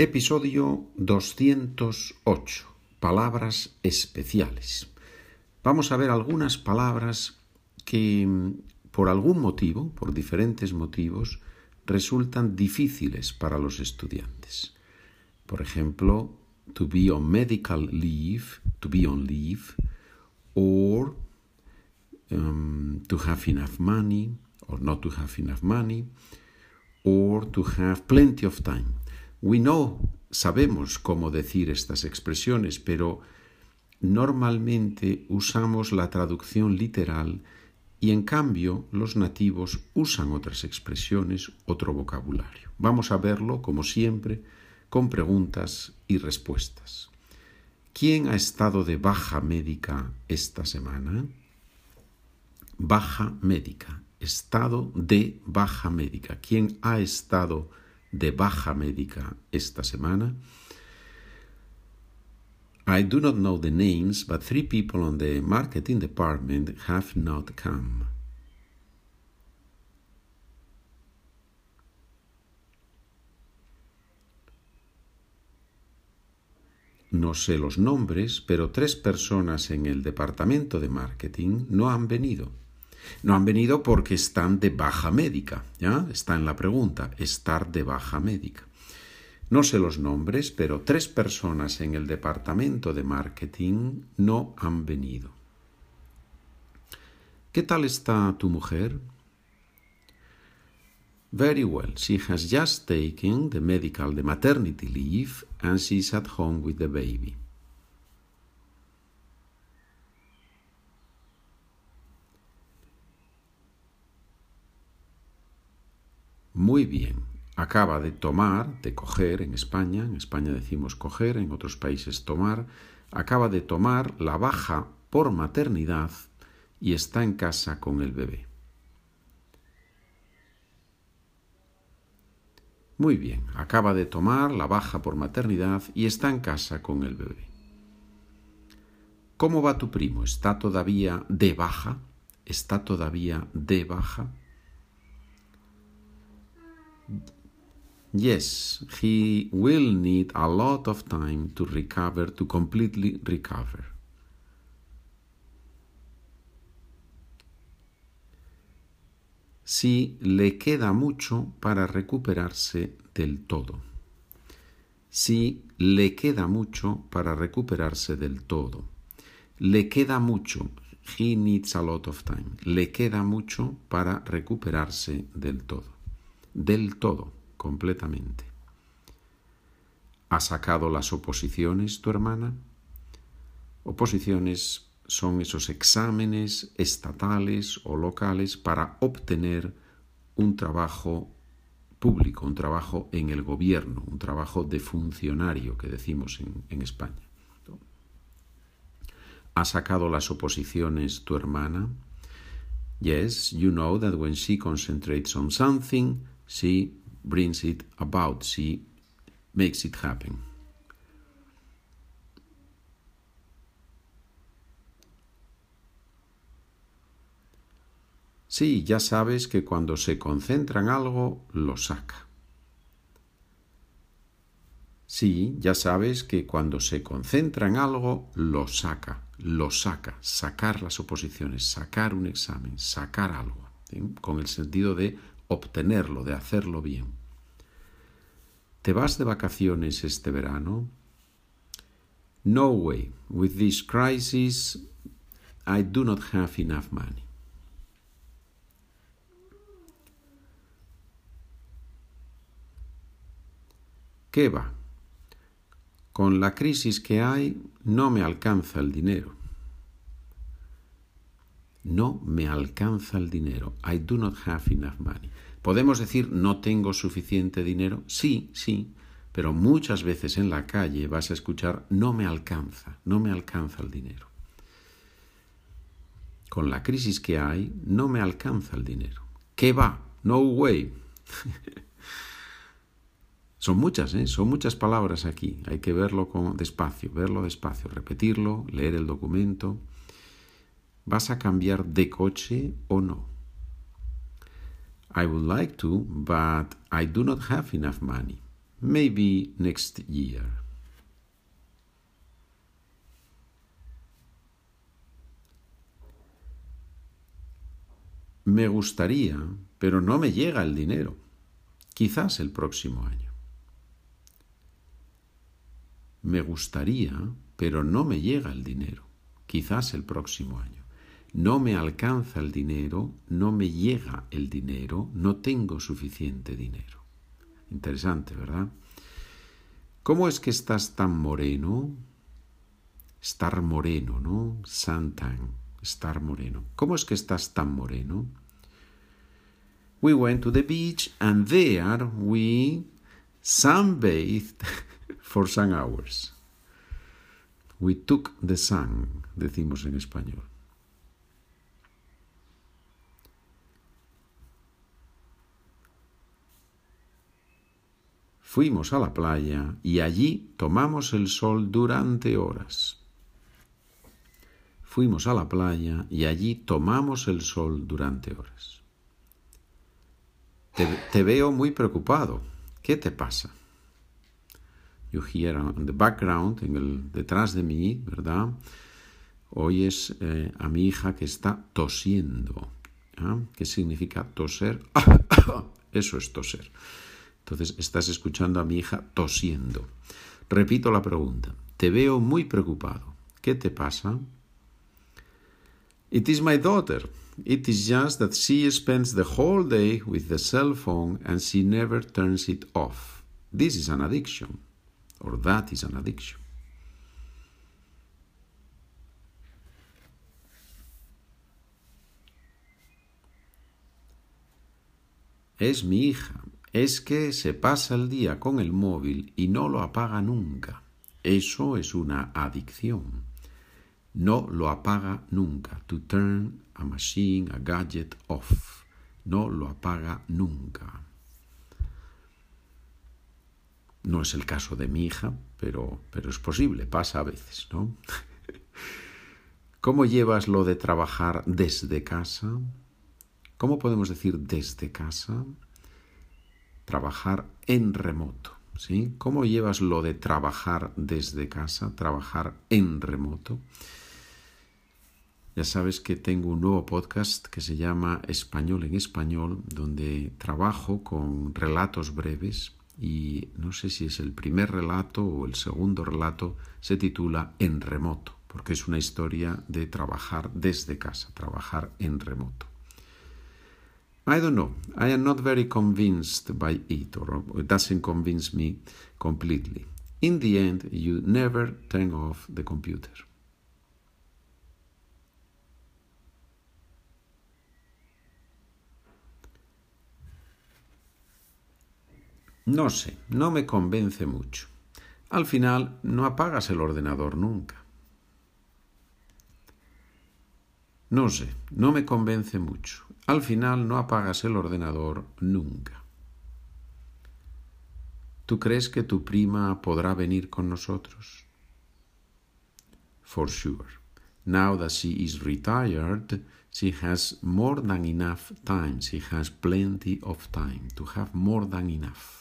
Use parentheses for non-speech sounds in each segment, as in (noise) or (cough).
Episodio 208. Palabras especiales. Vamos a ver algunas palabras que por algún motivo, por diferentes motivos, resultan difíciles para los estudiantes. Por ejemplo, to be on medical leave, to be on leave, or um, to have enough money, or not to have enough money, or to have plenty of time. We know, sabemos cómo decir estas expresiones, pero normalmente usamos la traducción literal y en cambio los nativos usan otras expresiones, otro vocabulario. Vamos a verlo, como siempre, con preguntas y respuestas. ¿Quién ha estado de baja médica esta semana? Baja médica, estado de baja médica. ¿Quién ha estado de baja médica esta semana. I do not know the names, but three people on the marketing department have not come. No sé los nombres, pero tres personas en el departamento de marketing no han venido. No han venido porque están de baja médica, ¿ya? Está en la pregunta, estar de baja médica. No sé los nombres, pero tres personas en el departamento de marketing no han venido. ¿Qué tal está tu mujer? Very well. She has just taken the medical, the maternity leave, and she's at home with the baby. Muy bien. Acaba de tomar, de coger en España, en España decimos coger, en otros países tomar, acaba de tomar la baja por maternidad y está en casa con el bebé. Muy bien, acaba de tomar la baja por maternidad y está en casa con el bebé. ¿Cómo va tu primo? ¿Está todavía de baja? ¿Está todavía de baja? Yes, he will need a lot of time to recover, to completely recover. Sí, le queda mucho para recuperarse del todo. Sí, le queda mucho para recuperarse del todo. Le queda mucho. He needs a lot of time. Le queda mucho para recuperarse del todo del todo, completamente. ¿Ha sacado las oposiciones tu hermana? Oposiciones son esos exámenes estatales o locales para obtener un trabajo público, un trabajo en el gobierno, un trabajo de funcionario que decimos en, en España. ¿Ha sacado las oposiciones tu hermana? Yes, you know that when she concentrates on something, she brings it about, she makes it happen. Sí, ya sabes que cuando se concentra en algo, lo saca. Sí, ya sabes que cuando se concentra en algo, lo saca, lo saca, sacar las oposiciones, sacar un examen, sacar algo, con el sentido de obtenerlo, de hacerlo bien. ¿Te vas de vacaciones este verano? No way. With this crisis, I do not have enough money. ¿Qué va? Con la crisis que hay, no me alcanza el dinero. No me alcanza el dinero. I do not have enough money. ¿Podemos decir no tengo suficiente dinero? Sí, sí, pero muchas veces en la calle vas a escuchar no me alcanza, no me alcanza el dinero. Con la crisis que hay, no me alcanza el dinero. ¿Qué va? No way. (laughs) son muchas, ¿eh? son muchas palabras aquí. Hay que verlo con despacio, verlo despacio, repetirlo, leer el documento. ¿Vas a cambiar de coche o no? I would like to, but I do not have enough money. Maybe next year. Me gustaría, pero no me llega el dinero. Quizás el próximo año. Me gustaría, pero no me llega el dinero. Quizás el próximo año. No me alcanza el dinero, no me llega el dinero, no tengo suficiente dinero. Interesante, ¿verdad? ¿Cómo es que estás tan moreno? Estar moreno, ¿no? Santan, estar moreno. ¿Cómo es que estás tan moreno? We went to the beach and there we sunbathed (laughs) for some hours. We took the sun, decimos en español. Fuimos a la playa y allí tomamos el sol durante horas. Fuimos a la playa y allí tomamos el sol durante horas. Te, veo muy preocupado. ¿Qué te pasa? You hear on the background, en el, detrás de mí, ¿verdad? Oyes eh, a mi hija que está tosiendo. ¿ah? ¿Qué significa toser? (coughs) Eso es toser. Entonces estás escuchando a mi hija tosiendo. Repito la pregunta. Te veo muy preocupado. ¿Qué te pasa? It is my daughter. It is just that she spends the whole day with the cell phone and she never turns it off. This is an addiction. Or that is an addiction. Es mi hija es que se pasa el día con el móvil y no lo apaga nunca. Eso es una adicción. No lo apaga nunca. To turn a machine, a gadget off. No lo apaga nunca. No es el caso de mi hija, pero, pero es posible, pasa a veces, ¿no? (laughs) ¿Cómo llevas lo de trabajar desde casa? ¿Cómo podemos decir desde casa? Trabajar en remoto. ¿sí? ¿Cómo llevas lo de trabajar desde casa, trabajar en remoto? Ya sabes que tengo un nuevo podcast que se llama Español en Español, donde trabajo con relatos breves y no sé si es el primer relato o el segundo relato, se titula En remoto, porque es una historia de trabajar desde casa, trabajar en remoto. I don't know. I am not very convinced by it, or it doesn't convince me completely. In the end, you never turn off the computer. No sé, no me convence mucho. Al final, no apagas el ordenador nunca. No sé, no me convence mucho. Al final no apagas el ordenador nunca. ¿Tú crees que tu prima podrá venir con nosotros? For sure. Now that she is retired, she has more than enough time. She has plenty of time to have more than enough.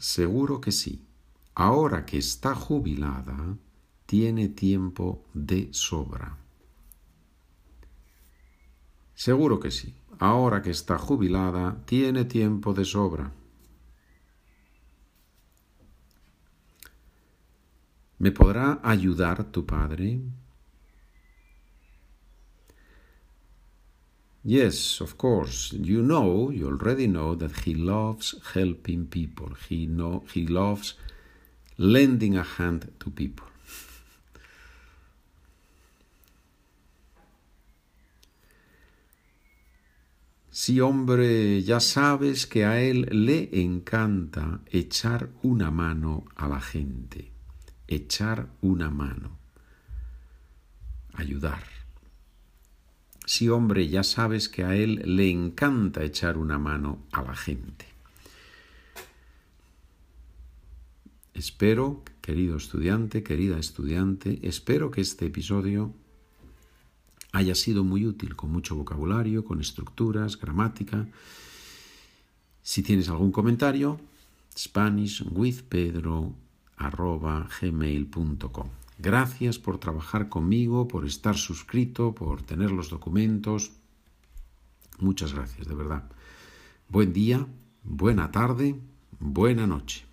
Seguro que sí ahora que está jubilada, tiene tiempo de sobra. Seguro que sí. Ahora que está jubilada, tiene tiempo de sobra. ¿Me podrá ayudar tu padre? Yes, of course. You know, you already know that he loves helping people. He know he loves lending a hand to people. Sí, hombre, ya sabes que a él le encanta echar una mano a la gente, echar una mano, ayudar. Sí, hombre, ya sabes que a él le encanta echar una mano a la gente. Espero, querido estudiante, querida estudiante, espero que este episodio haya sido muy útil, con mucho vocabulario, con estructuras, gramática. Si tienes algún comentario, spanishwithpedro.gmail.com Gracias por trabajar conmigo, por estar suscrito, por tener los documentos. Muchas gracias, de verdad. Buen día, buena tarde, buena noche.